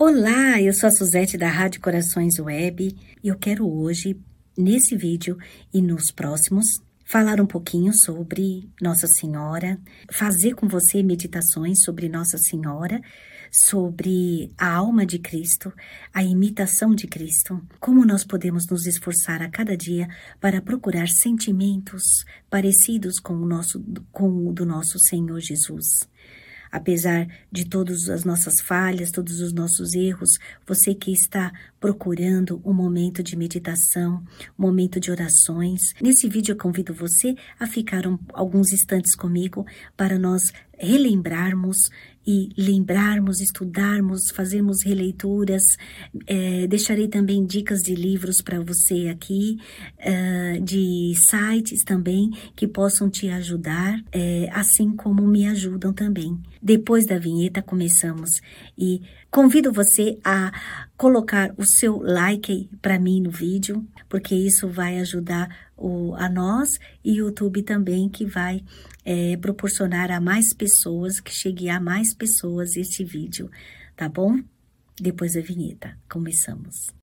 Olá, eu sou a Suzete da Rádio Corações Web e eu quero hoje, nesse vídeo e nos próximos, falar um pouquinho sobre Nossa Senhora, fazer com você meditações sobre Nossa Senhora, sobre a alma de Cristo, a imitação de Cristo, como nós podemos nos esforçar a cada dia para procurar sentimentos parecidos com o nosso com o do nosso Senhor Jesus. Apesar de todas as nossas falhas, todos os nossos erros, você que está procurando um momento de meditação, um momento de orações, nesse vídeo eu convido você a ficar um, alguns instantes comigo para nós relembrarmos e lembrarmos, estudarmos, fazermos releituras. É, deixarei também dicas de livros para você aqui, é, de sites também que possam te ajudar, é, assim como me ajudam também. Depois da vinheta, começamos e convido você a colocar o seu like para mim no vídeo, porque isso vai ajudar o, a nós e YouTube também, que vai é, proporcionar a mais pessoas, que chegue a mais pessoas este vídeo, tá bom? Depois da vinheta, começamos.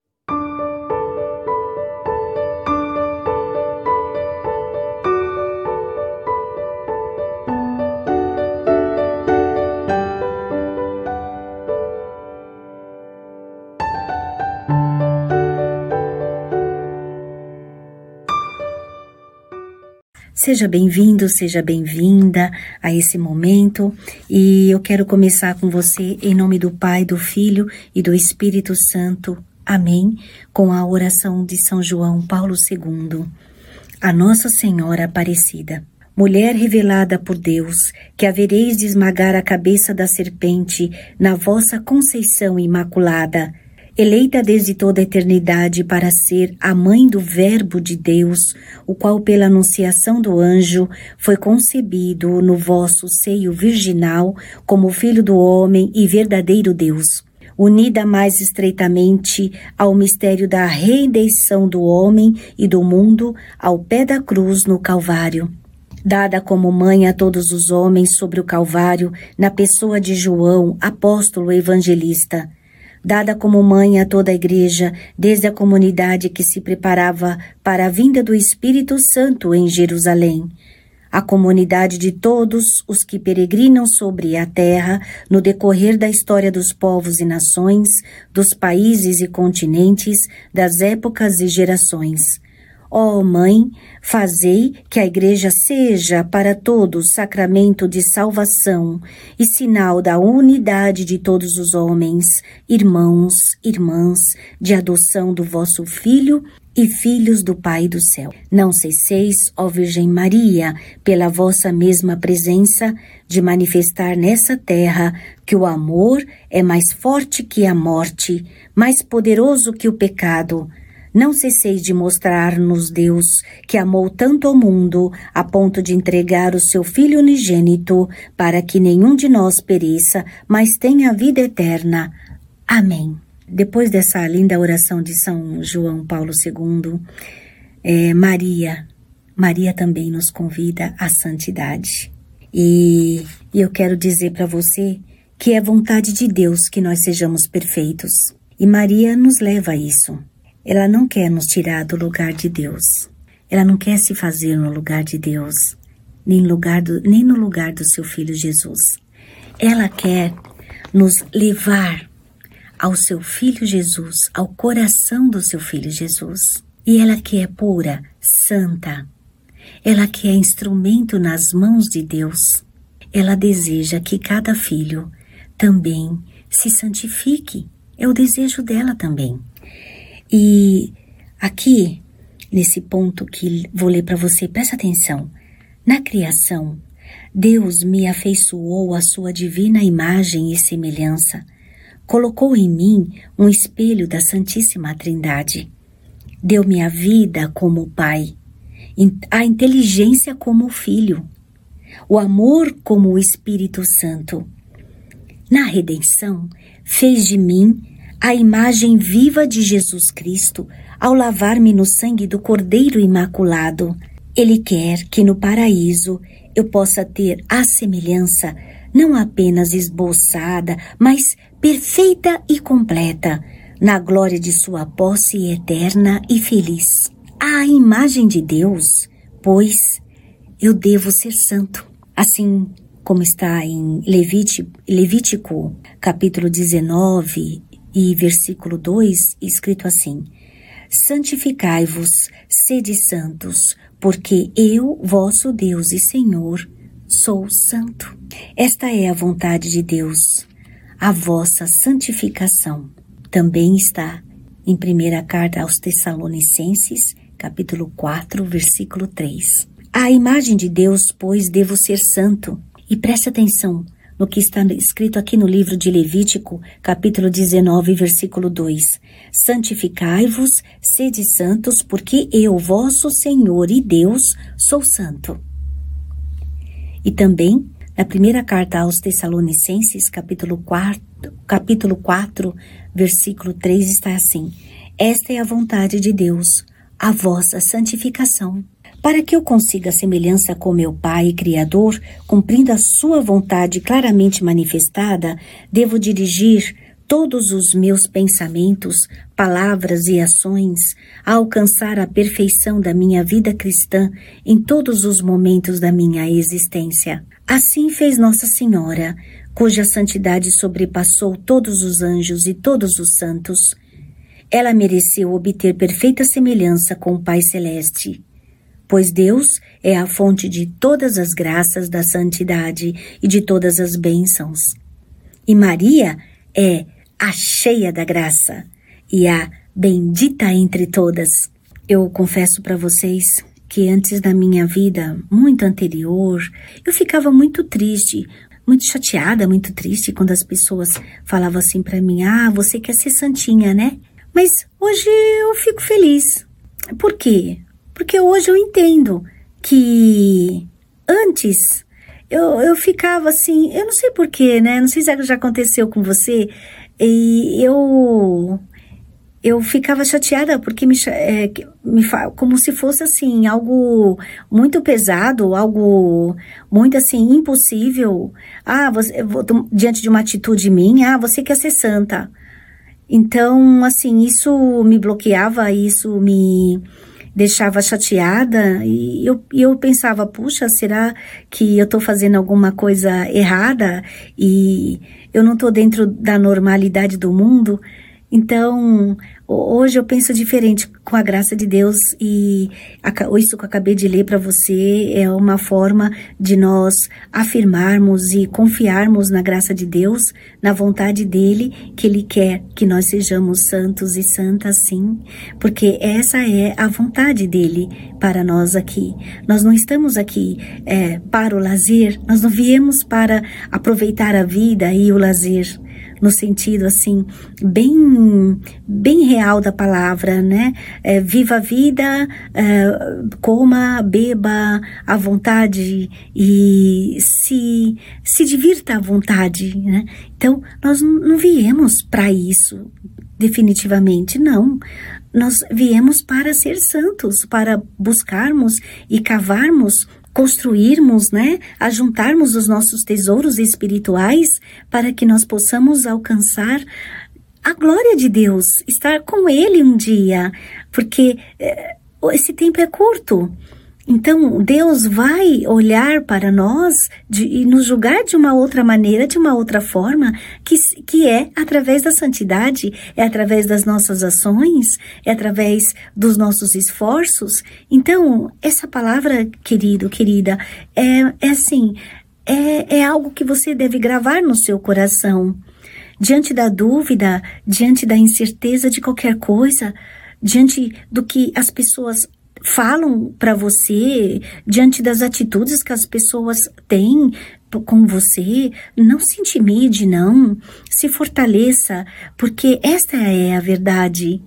Seja bem-vindo, seja bem-vinda a esse momento e eu quero começar com você em nome do Pai, do Filho e do Espírito Santo. Amém. Com a oração de São João Paulo II. A Nossa Senhora Aparecida. Mulher revelada por Deus, que havereis de esmagar a cabeça da serpente na vossa conceição imaculada eleita desde toda a eternidade para ser a mãe do Verbo de Deus, o qual, pela anunciação do anjo, foi concebido no vosso seio virginal como filho do homem e verdadeiro Deus. Unida mais estreitamente ao mistério da redenção do homem e do mundo ao pé da cruz no Calvário dada como mãe a todos os homens sobre o Calvário, na pessoa de João, apóstolo evangelista, dada como mãe a toda a Igreja, desde a comunidade que se preparava para a vinda do Espírito Santo em Jerusalém. A comunidade de todos os que peregrinam sobre a terra no decorrer da história dos povos e nações, dos países e continentes, das épocas e gerações Ó oh, Mãe, fazei que a Igreja seja para todos sacramento de salvação e sinal da unidade de todos os homens, irmãos, irmãs, de adoção do vosso Filho e filhos do Pai do céu. Não cesseis, ó Virgem Maria, pela vossa mesma presença, de manifestar nessa terra que o amor é mais forte que a morte, mais poderoso que o pecado, não cesseis de mostrar-nos Deus, que amou tanto ao mundo, a ponto de entregar o seu Filho unigênito, para que nenhum de nós pereça, mas tenha vida eterna. Amém. Depois dessa linda oração de São João Paulo II, é, Maria, Maria também nos convida à santidade. E eu quero dizer para você que é vontade de Deus que nós sejamos perfeitos. E Maria nos leva a isso. Ela não quer nos tirar do lugar de Deus. Ela não quer se fazer no lugar de Deus, nem, lugar do, nem no lugar do seu filho Jesus. Ela quer nos levar ao seu filho Jesus, ao coração do seu filho Jesus. E ela que é pura, santa, ela que é instrumento nas mãos de Deus, ela deseja que cada filho também se santifique. É o desejo dela também. E aqui, nesse ponto que vou ler para você, presta atenção. Na criação, Deus me afeiçoou a sua divina imagem e semelhança. Colocou em mim um espelho da Santíssima Trindade. Deu-me a vida como Pai, a inteligência como Filho, o amor como o Espírito Santo. Na redenção, fez de mim a imagem viva de Jesus Cristo ao lavar-me no sangue do Cordeiro Imaculado. Ele quer que no paraíso eu possa ter a semelhança não apenas esboçada, mas perfeita e completa, na glória de sua posse eterna e feliz. A imagem de Deus, pois eu devo ser santo. Assim como está em Levítico, capítulo 19 e versículo 2, escrito assim: Santificai-vos, sede santos, porque eu, vosso Deus e Senhor, sou santo. Esta é a vontade de Deus, a vossa santificação. Também está em primeira carta aos Tessalonicenses, capítulo 4, versículo 3. A imagem de Deus, pois, devo ser santo. E preste atenção no que está escrito aqui no livro de Levítico, capítulo 19, versículo 2. Santificai-vos, sede santos, porque eu, vosso Senhor e Deus, sou santo. E também, na primeira carta aos Tessalonicenses, capítulo 4, capítulo 4, versículo 3, está assim: Esta é a vontade de Deus, a vossa santificação para que eu consiga semelhança com meu Pai Criador, cumprindo a sua vontade claramente manifestada, devo dirigir todos os meus pensamentos, palavras e ações a alcançar a perfeição da minha vida cristã em todos os momentos da minha existência. Assim fez Nossa Senhora, cuja santidade sobrepassou todos os anjos e todos os santos. Ela mereceu obter perfeita semelhança com o Pai Celeste pois Deus é a fonte de todas as graças da santidade e de todas as bênçãos. E Maria é a cheia da graça e a bendita entre todas. Eu confesso para vocês que antes da minha vida, muito anterior, eu ficava muito triste, muito chateada, muito triste quando as pessoas falavam assim para mim: "Ah, você quer ser santinha, né?" Mas hoje eu fico feliz. Por quê? Porque hoje eu entendo que antes eu, eu ficava assim, eu não sei porquê, né? Não sei se já aconteceu com você. E eu eu ficava chateada porque me, é, me como se fosse assim algo muito pesado, algo muito assim impossível. Ah, você diante de uma atitude minha, ah, você quer ser santa. Então, assim, isso me bloqueava, isso me deixava chateada e eu, eu pensava, puxa, será que eu estou fazendo alguma coisa errada e eu não estou dentro da normalidade do mundo? Então, hoje eu penso diferente com a graça de Deus e isso que eu acabei de ler para você é uma forma de nós afirmarmos e confiarmos na graça de Deus, na vontade dele, que ele quer que nós sejamos santos e santas sim, porque essa é a vontade dele para nós aqui. Nós não estamos aqui é, para o lazer, nós não viemos para aproveitar a vida e o lazer no sentido assim bem bem real da palavra, né? É, viva a vida, é, coma, beba à vontade e se se divirta à vontade, né? Então nós não viemos para isso, definitivamente não. Nós viemos para ser santos, para buscarmos e cavarmos construirmos, né, ajuntarmos os nossos tesouros espirituais para que nós possamos alcançar a glória de Deus, estar com Ele um dia, porque é, esse tempo é curto. Então, Deus vai olhar para nós de, e nos julgar de uma outra maneira, de uma outra forma, que, que é através da santidade, é através das nossas ações, é através dos nossos esforços. Então, essa palavra, querido, querida, é, é assim, é, é algo que você deve gravar no seu coração. Diante da dúvida, diante da incerteza de qualquer coisa, diante do que as pessoas falam para você diante das atitudes que as pessoas têm com você, não se intimide, não. Se fortaleça, porque esta é a verdade.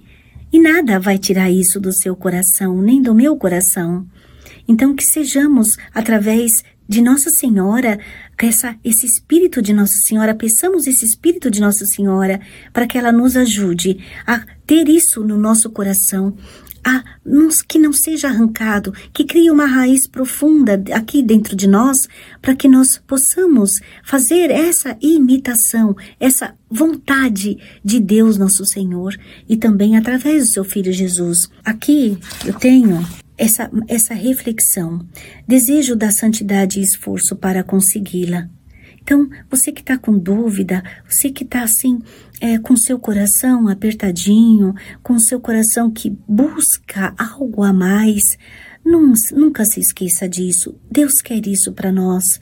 E nada vai tirar isso do seu coração, nem do meu coração. Então, que sejamos, através de Nossa Senhora, essa, esse Espírito de Nossa Senhora, peçamos esse Espírito de Nossa Senhora para que ela nos ajude a ter isso no nosso coração, nos, que não seja arrancado, que crie uma raiz profunda aqui dentro de nós, para que nós possamos fazer essa imitação, essa vontade de Deus nosso Senhor e também através do seu Filho Jesus. Aqui eu tenho essa, essa reflexão. Desejo da santidade e esforço para consegui-la. Então, você que está com dúvida, você que está assim, é, com seu coração apertadinho, com seu coração que busca algo a mais, nunca se esqueça disso. Deus quer isso para nós.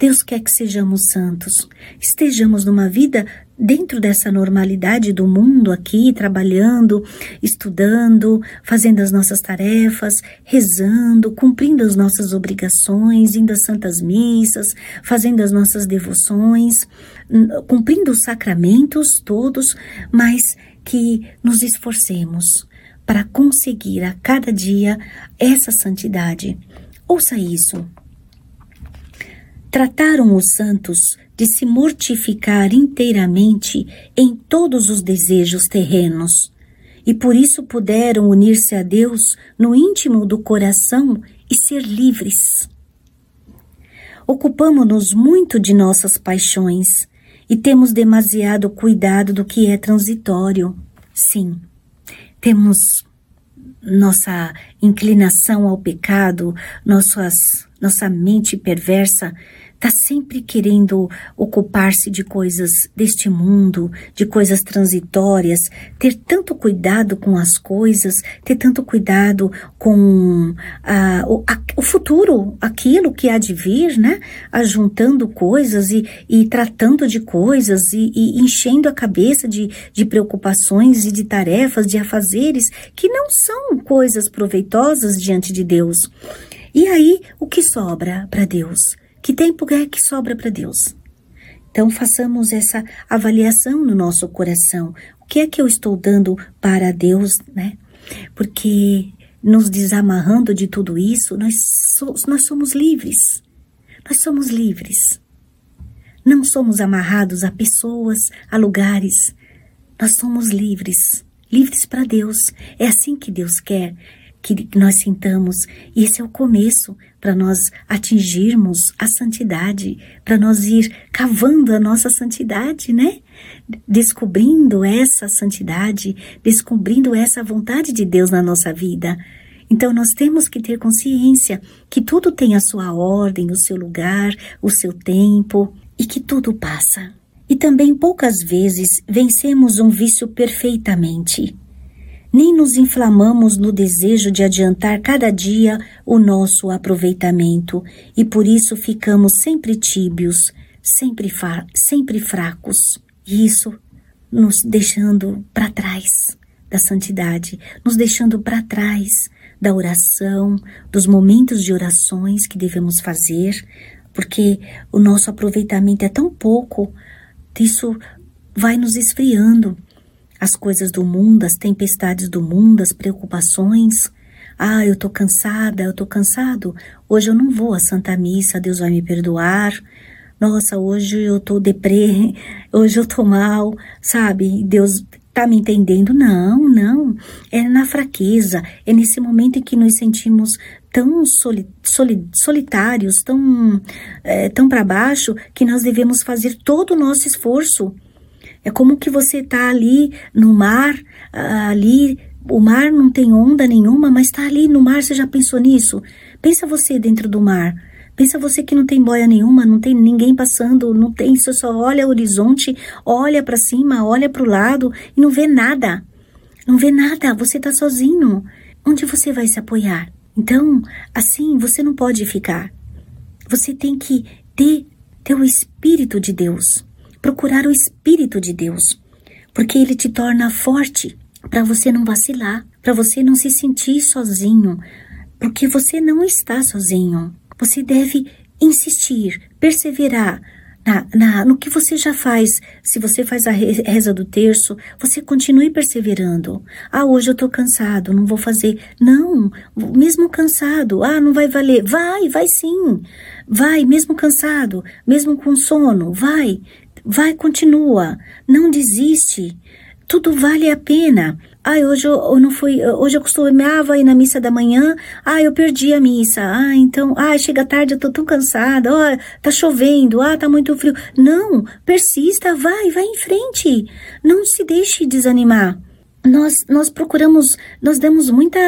Deus quer que sejamos santos, estejamos numa vida dentro dessa normalidade do mundo aqui, trabalhando, estudando, fazendo as nossas tarefas, rezando, cumprindo as nossas obrigações, indo às santas missas, fazendo as nossas devoções, cumprindo os sacramentos todos, mas que nos esforcemos para conseguir a cada dia essa santidade. Ouça isso. Trataram os santos de se mortificar inteiramente em todos os desejos terrenos, e por isso puderam unir-se a Deus no íntimo do coração e ser livres. Ocupamos-nos muito de nossas paixões e temos demasiado cuidado do que é transitório. Sim, temos nossa inclinação ao pecado, nossas, nossa mente perversa está sempre querendo ocupar-se de coisas deste mundo, de coisas transitórias, ter tanto cuidado com as coisas, ter tanto cuidado com ah, o, a, o, futuro, aquilo que há de vir, né? Ajuntando coisas e, e tratando de coisas e, e enchendo a cabeça de, de preocupações e de tarefas, de afazeres que não são coisas proveitosas diante de Deus. E aí, o que sobra para Deus? Que tempo é que sobra para Deus? Então, façamos essa avaliação no nosso coração. O que é que eu estou dando para Deus, né? Porque nos desamarrando de tudo isso, nós, so, nós somos livres. Nós somos livres. Não somos amarrados a pessoas, a lugares. Nós somos livres. Livres para Deus. É assim que Deus quer que nós sintamos. Esse é o começo para nós atingirmos a santidade, para nós ir cavando a nossa santidade, né? Descobrindo essa santidade, descobrindo essa vontade de Deus na nossa vida. Então nós temos que ter consciência que tudo tem a sua ordem, o seu lugar, o seu tempo e que tudo passa. E também poucas vezes vencemos um vício perfeitamente nem nos inflamamos no desejo de adiantar cada dia o nosso aproveitamento e por isso ficamos sempre tíbios, sempre, sempre fracos. E isso nos deixando para trás da santidade, nos deixando para trás da oração, dos momentos de orações que devemos fazer, porque o nosso aproveitamento é tão pouco, isso vai nos esfriando as coisas do mundo, as tempestades do mundo, as preocupações. Ah, eu tô cansada, eu tô cansado. Hoje eu não vou à Santa Missa, Deus vai me perdoar. Nossa, hoje eu tô deprê, hoje eu tô mal, sabe? Deus tá me entendendo? Não, não. É na fraqueza, é nesse momento em que nos sentimos tão soli, soli, solitários, tão, é, tão para baixo, que nós devemos fazer todo o nosso esforço é como que você está ali no mar, ali, o mar não tem onda nenhuma, mas está ali no mar, você já pensou nisso? Pensa você dentro do mar. Pensa você que não tem boia nenhuma, não tem ninguém passando, não tem, você só olha o horizonte, olha para cima, olha para o lado e não vê nada. Não vê nada, você está sozinho. Onde você vai se apoiar? Então, assim, você não pode ficar. Você tem que ter, o Espírito de Deus procurar o Espírito de Deus, porque ele te torna forte para você não vacilar, para você não se sentir sozinho, porque você não está sozinho. Você deve insistir, perseverar, na, na, no que você já faz. Se você faz a reza do terço, você continue perseverando. Ah, hoje eu tô cansado, não vou fazer. Não, mesmo cansado, ah, não vai valer. Vai, vai sim. Vai, mesmo cansado, mesmo com sono, vai. Vai, continua. Não desiste. Tudo vale a pena. Ai, hoje eu, eu não fui, hoje eu costumava ir na missa da manhã, ah, eu perdi a missa, ah, então, ah, chega tarde, eu tô tão cansada, ó, oh, tá chovendo, ah, tá muito frio. Não, persista, vai, vai em frente. Não se deixe desanimar. Nós, nós procuramos, nós damos muita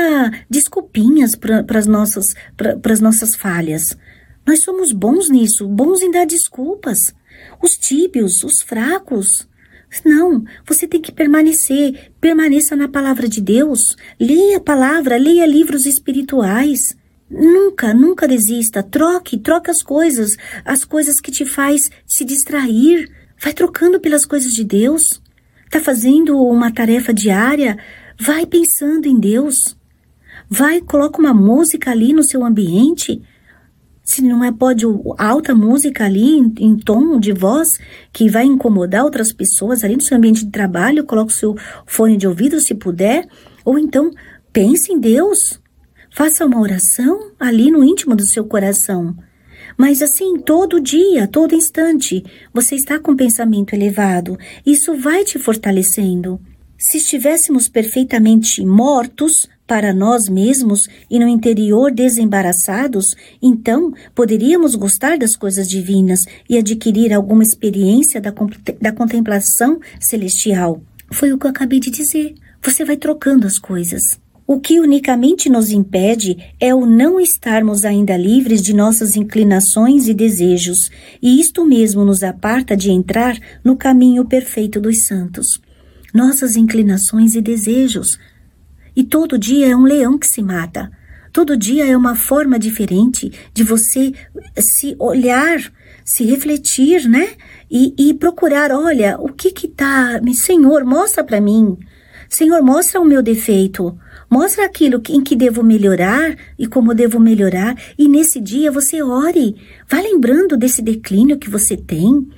desculpinhas para as nossas, para as nossas falhas. Nós somos bons nisso, bons em dar desculpas. Os tíbios, os fracos. Não, você tem que permanecer, permaneça na palavra de Deus, leia a palavra, leia livros espirituais. Nunca, nunca desista, troque, troque as coisas, as coisas que te faz se distrair. Vai trocando pelas coisas de Deus. Tá fazendo uma tarefa diária? Vai pensando em Deus. Vai, coloca uma música ali no seu ambiente se não é pode alta música ali em, em, tom de voz que vai incomodar outras pessoas ali no seu ambiente de trabalho, coloque o seu fone de ouvido se puder, ou então pense em Deus. Faça uma oração ali no íntimo do seu coração. Mas assim, todo dia, todo instante, você está com um pensamento elevado. Isso vai te fortalecendo. Se estivéssemos perfeitamente mortos, para nós mesmos e no interior desembaraçados, então poderíamos gostar das coisas divinas e adquirir alguma experiência da, da contemplação celestial. Foi o que eu acabei de dizer. Você vai trocando as coisas. O que unicamente nos impede é o não estarmos ainda livres de nossas inclinações e desejos, e isto mesmo nos aparta de entrar no caminho perfeito dos santos. Nossas inclinações e desejos, e todo dia é um leão que se mata. Todo dia é uma forma diferente de você se olhar, se refletir, né? E, e procurar, olha, o que que tá, Senhor, mostra para mim. Senhor, mostra o meu defeito. Mostra aquilo em que devo melhorar e como devo melhorar. E nesse dia você ore. Vá lembrando desse declínio que você tem,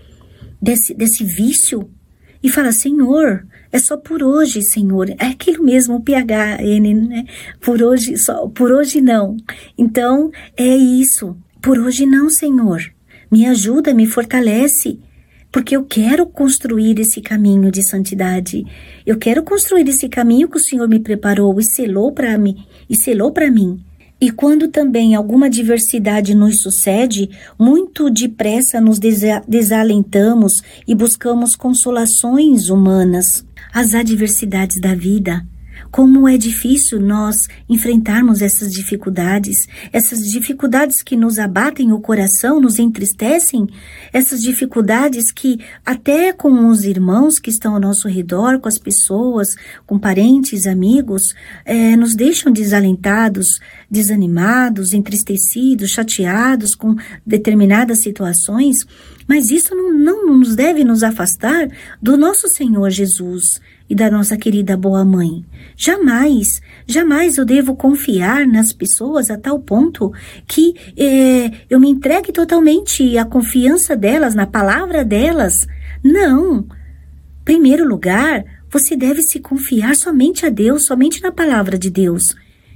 desse, desse vício. E fala, Senhor, é só por hoje, Senhor. É aquilo mesmo, o PHN, né? Por hoje, só, por hoje não. Então, é isso. Por hoje não, Senhor. Me ajuda, me fortalece, porque eu quero construir esse caminho de santidade. Eu quero construir esse caminho que o Senhor me preparou e selou para mim, e selou para mim. E quando também alguma adversidade nos sucede, muito depressa nos desalentamos e buscamos consolações humanas. As adversidades da vida como é difícil nós enfrentarmos essas dificuldades, essas dificuldades que nos abatem o coração, nos entristecem, essas dificuldades que até com os irmãos que estão ao nosso redor, com as pessoas, com parentes, amigos, é, nos deixam desalentados, desanimados, entristecidos, chateados com determinadas situações, mas isso não, não nos deve nos afastar do nosso Senhor Jesus e da nossa querida boa mãe. Jamais, jamais eu devo confiar nas pessoas a tal ponto que é, eu me entregue totalmente à confiança delas, na palavra delas. Não. Primeiro lugar, você deve se confiar somente a Deus, somente na palavra de Deus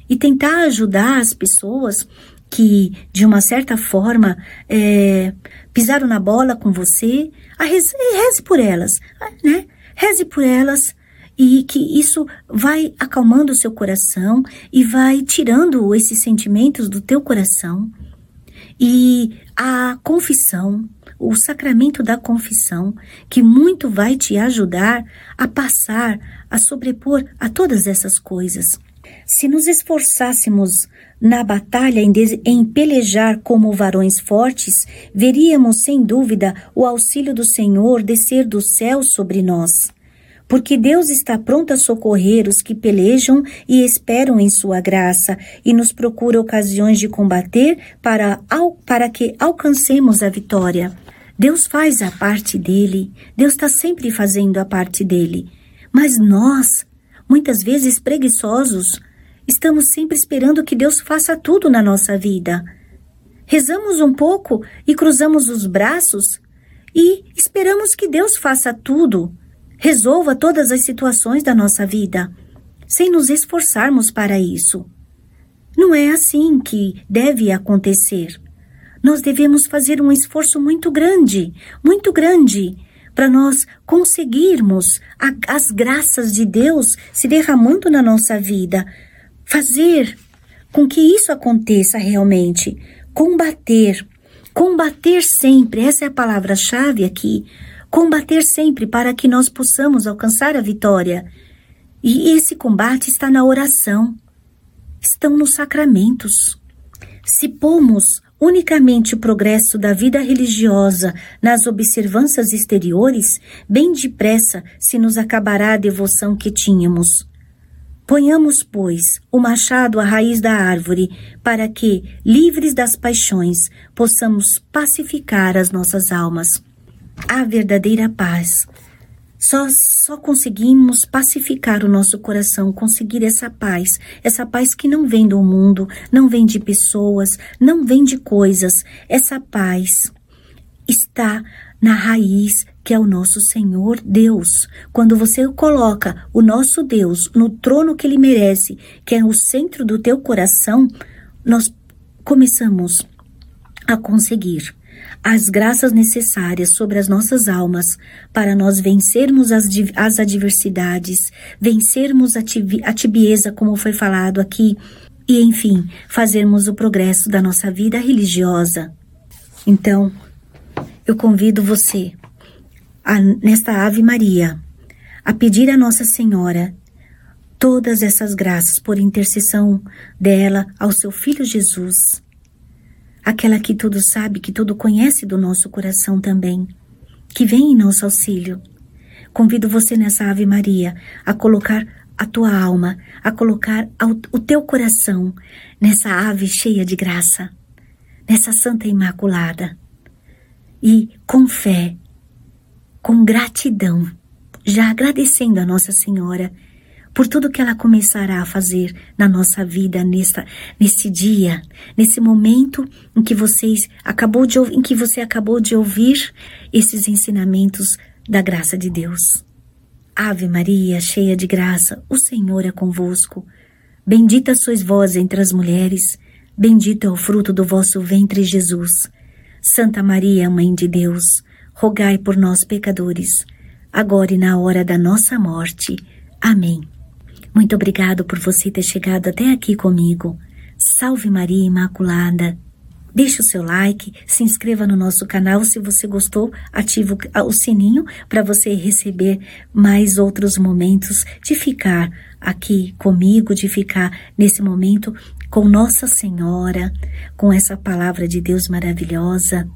e tentar ajudar as pessoas que, de uma certa forma, é, pisaram na bola com você, a reze, reze por elas, né? Reze por elas, e que isso vai acalmando o seu coração e vai tirando esses sentimentos do teu coração. E a confissão, o sacramento da confissão, que muito vai te ajudar a passar, a sobrepor a todas essas coisas. Se nos esforçássemos na batalha em, em, pelejar como varões fortes, veríamos sem dúvida o auxílio do Senhor descer do céu sobre nós porque Deus está pronto a socorrer os que pelejam e esperam em sua graça e nos procura ocasiões de combater para, para que alcancemos a vitória. Deus faz a parte dele, Deus está sempre fazendo a parte dele. Mas nós, muitas vezes preguiçosos, estamos sempre esperando que Deus faça tudo na nossa vida. Rezamos um pouco e cruzamos os braços e esperamos que Deus faça tudo, resolva todas as situações da nossa vida, sem nos esforçarmos para isso. Não é assim que deve acontecer. Nós devemos fazer um esforço muito grande, muito grande, para nós conseguirmos a, as graças de Deus se derramando na nossa vida, fazer com que isso aconteça realmente, combater, combater sempre, essa é a palavra-chave aqui, combater sempre para que nós possamos alcançar a vitória. E esse combate está na oração estão nos sacramentos. Se pomos unicamente o progresso da vida religiosa nas observâncias exteriores, bem depressa se nos acabará a devoção que tínhamos. Ponhamos, pois, o machado à raiz da árvore, para que, livres das paixões, possamos pacificar as nossas almas. A verdadeira paz só, só conseguimos pacificar o nosso coração, conseguir essa paz, essa paz que não vem do mundo, não vem de pessoas, não vem de coisas. Essa paz está na raiz que é o nosso Senhor Deus. Quando você coloca o nosso Deus no trono que ele merece, que é o centro do teu coração, nós começamos a conseguir as graças necessárias sobre as nossas almas para nós vencermos as, as adversidades, vencermos a, a tibieza, como foi falado aqui, e, enfim, fazermos o progresso da nossa vida religiosa. Então, eu convido você, a, nesta Ave Maria, a pedir a Nossa Senhora todas essas graças por intercessão dela ao seu Filho Jesus aquela que tudo sabe, que tudo conhece do nosso coração também, que vem em nosso auxílio. Convido você nessa Ave Maria a colocar a tua alma, a colocar o teu coração nessa ave cheia de graça, nessa Santa Imaculada. E com fé, com gratidão, já agradecendo a Nossa Senhora por tudo que ela começará a fazer na nossa vida nessa, nesse dia, nesse momento em que vocês acabou de em que você acabou de ouvir esses ensinamentos da graça de Deus. Ave Maria, cheia de graça, o Senhor é convosco. Bendita sois vós entre as mulheres, bendito é o fruto do vosso ventre, Jesus. Santa Maria, Mãe de Deus, rogai por nós pecadores, agora e na hora da nossa morte. Amém. Muito obrigado por você ter chegado até aqui comigo. Salve Maria Imaculada. Deixe o seu like, se inscreva no nosso canal se você gostou, ative o sininho para você receber mais outros momentos de ficar aqui comigo, de ficar nesse momento com Nossa Senhora, com essa palavra de Deus maravilhosa.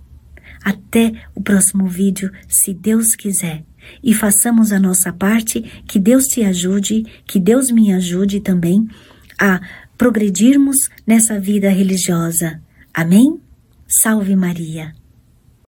Até o próximo vídeo, se Deus quiser e façamos a nossa parte, que Deus te ajude, que Deus me ajude também a progredirmos nessa vida religiosa. Amém? Salve Maria!